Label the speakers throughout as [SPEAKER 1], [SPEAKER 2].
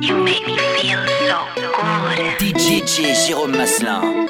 [SPEAKER 1] You make me feel so good.
[SPEAKER 2] DJ Jérôme Maslin.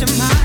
[SPEAKER 3] to
[SPEAKER 4] my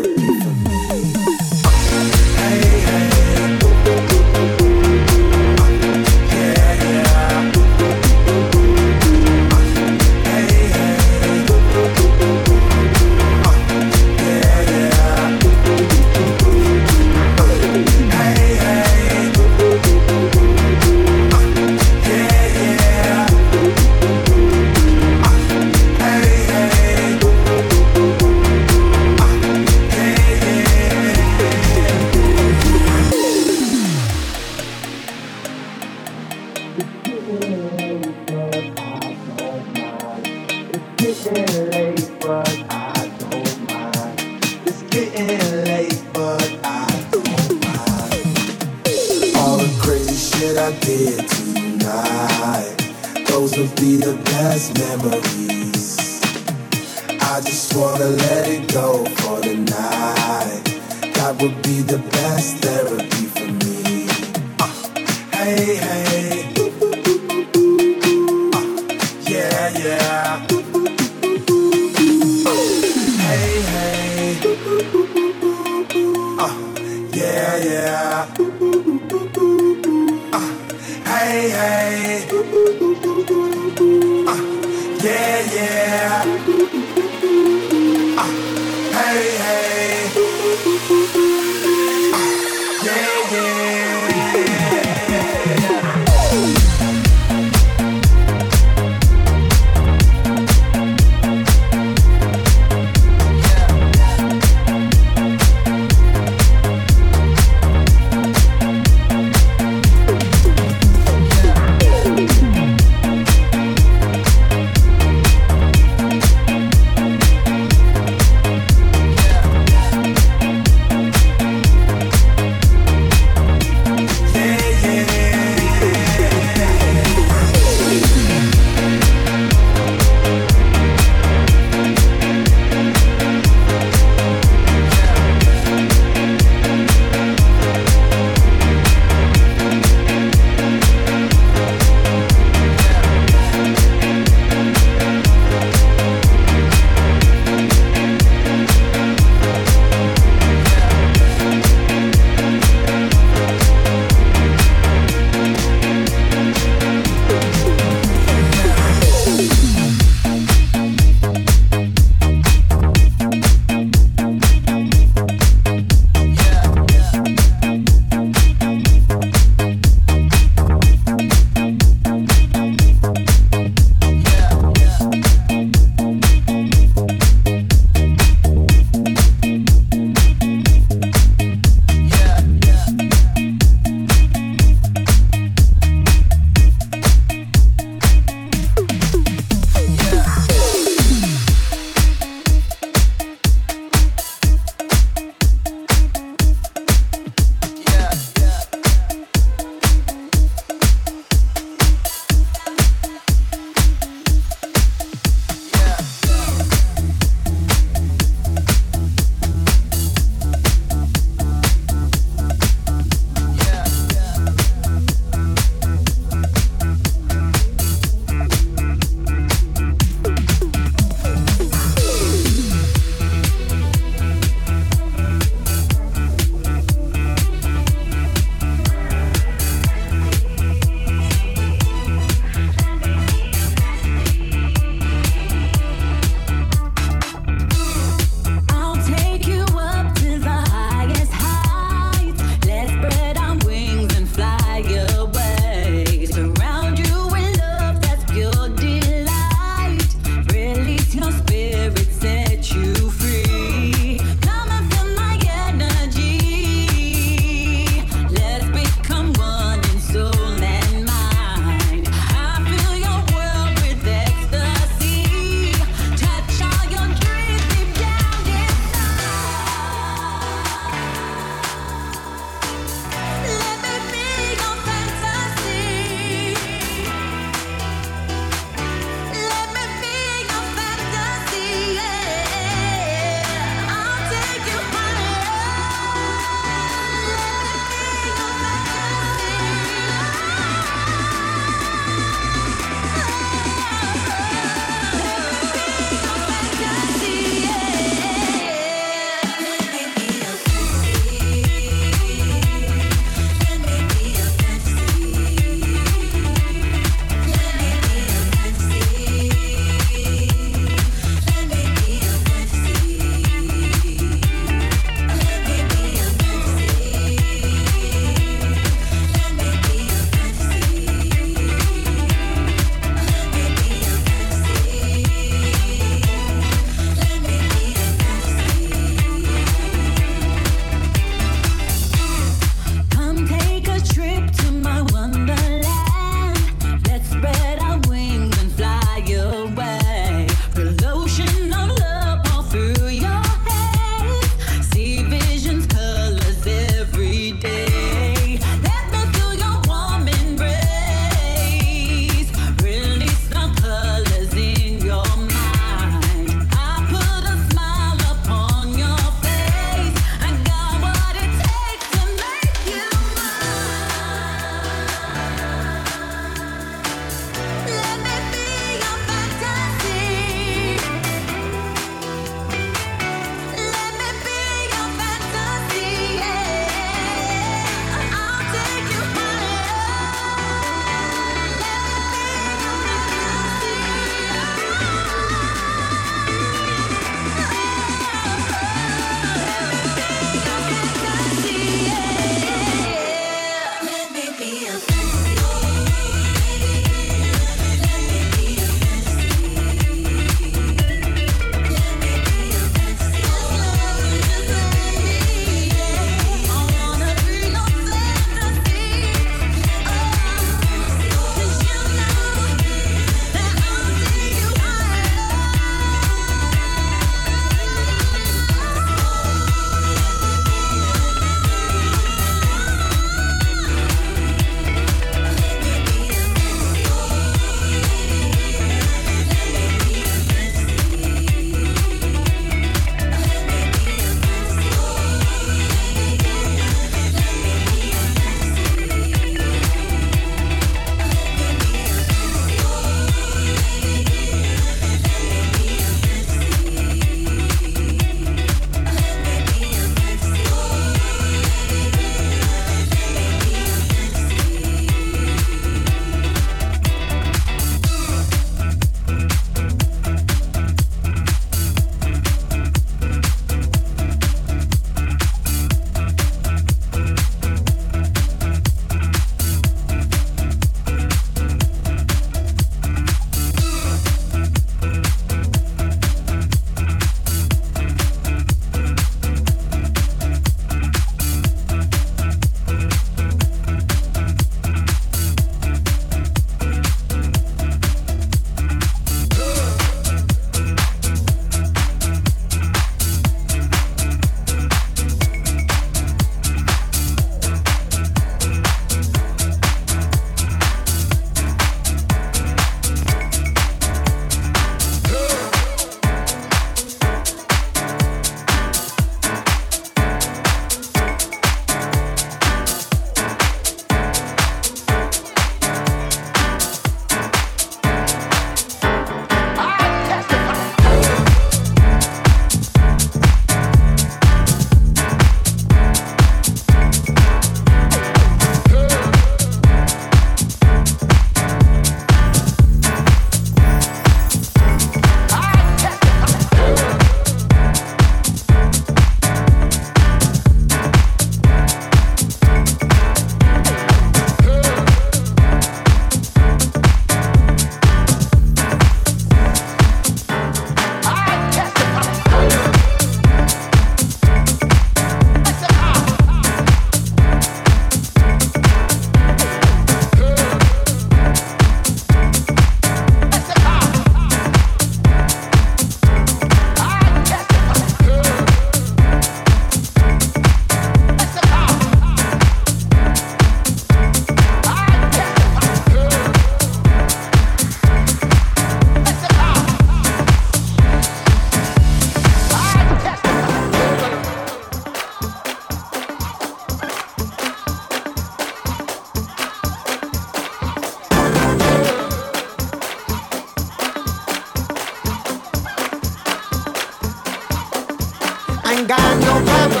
[SPEAKER 5] got no drama,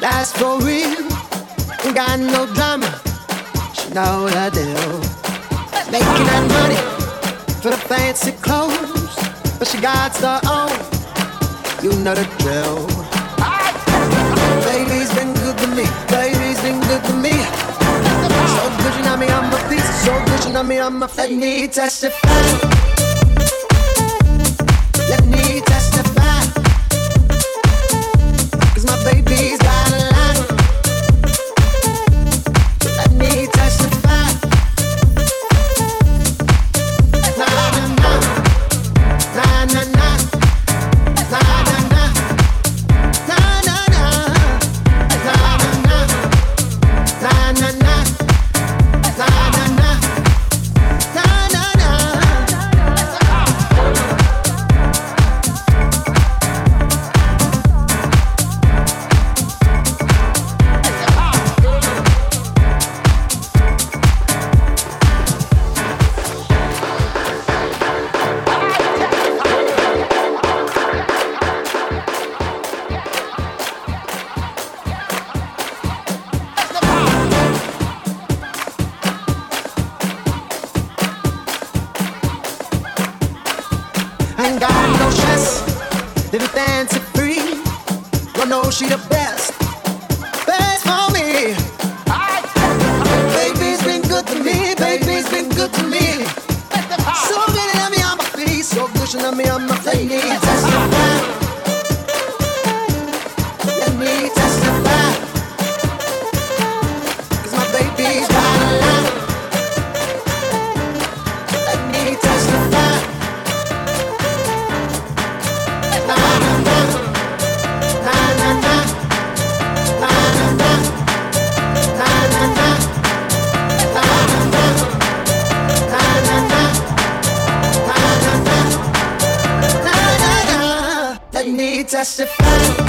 [SPEAKER 5] That's for real. Ain't got no drama. She know the deal. Making that money for the fancy clothes, but she got her own. You know the drill. Baby's been good to me. Baby's been good to me. So good, you know me, I'm a piece. So good, you know me, I'm a fake. Need testify. testify.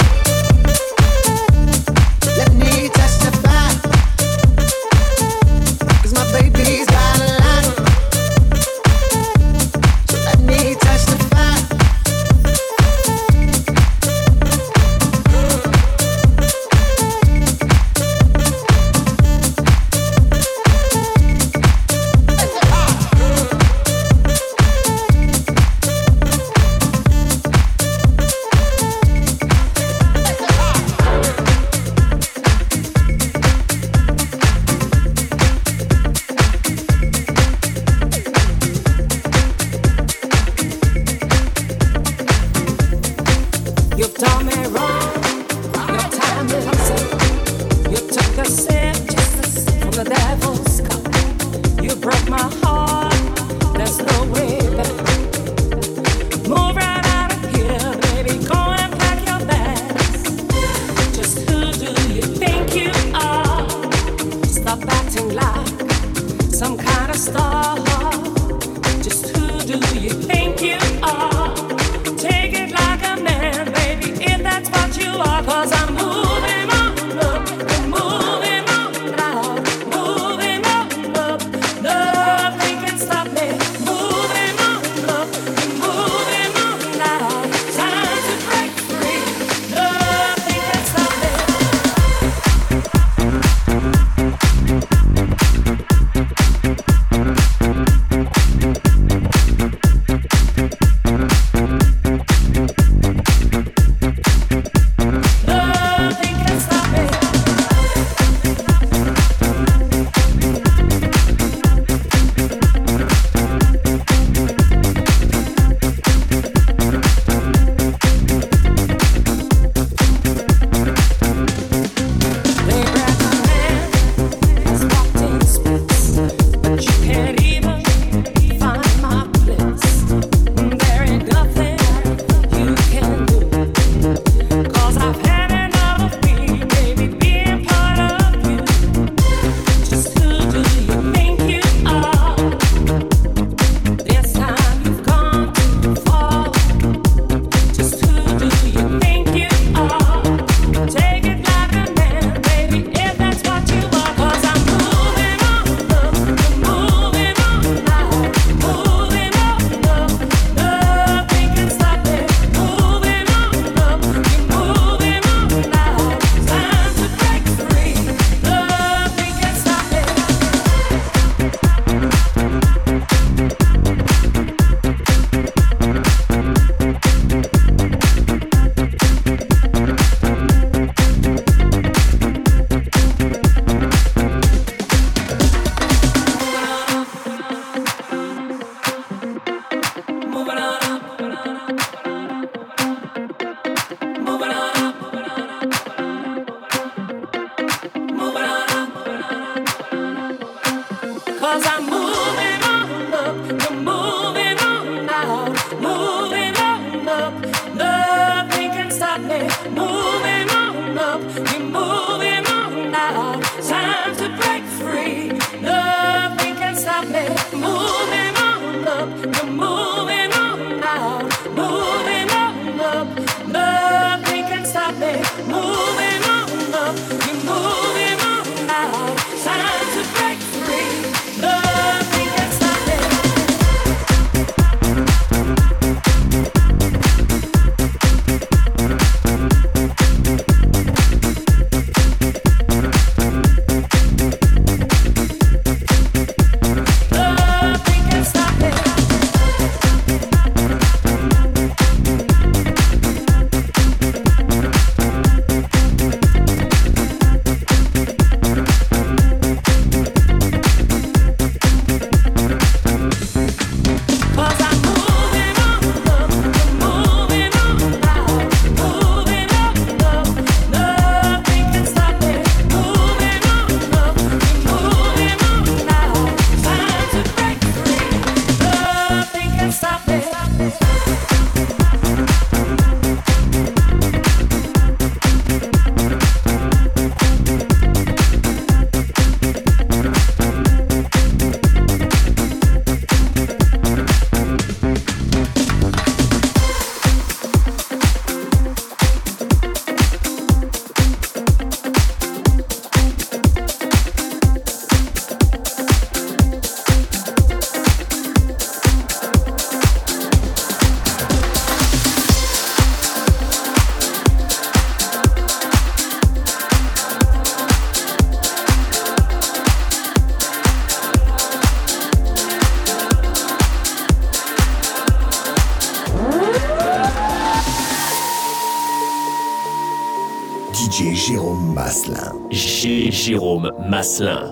[SPEAKER 6] Jérôme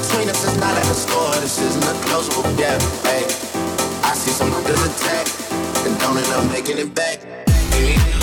[SPEAKER 7] between us, it's not at the store. This isn't a closable gap. Hey, I see some good attack, and don't end up making it back.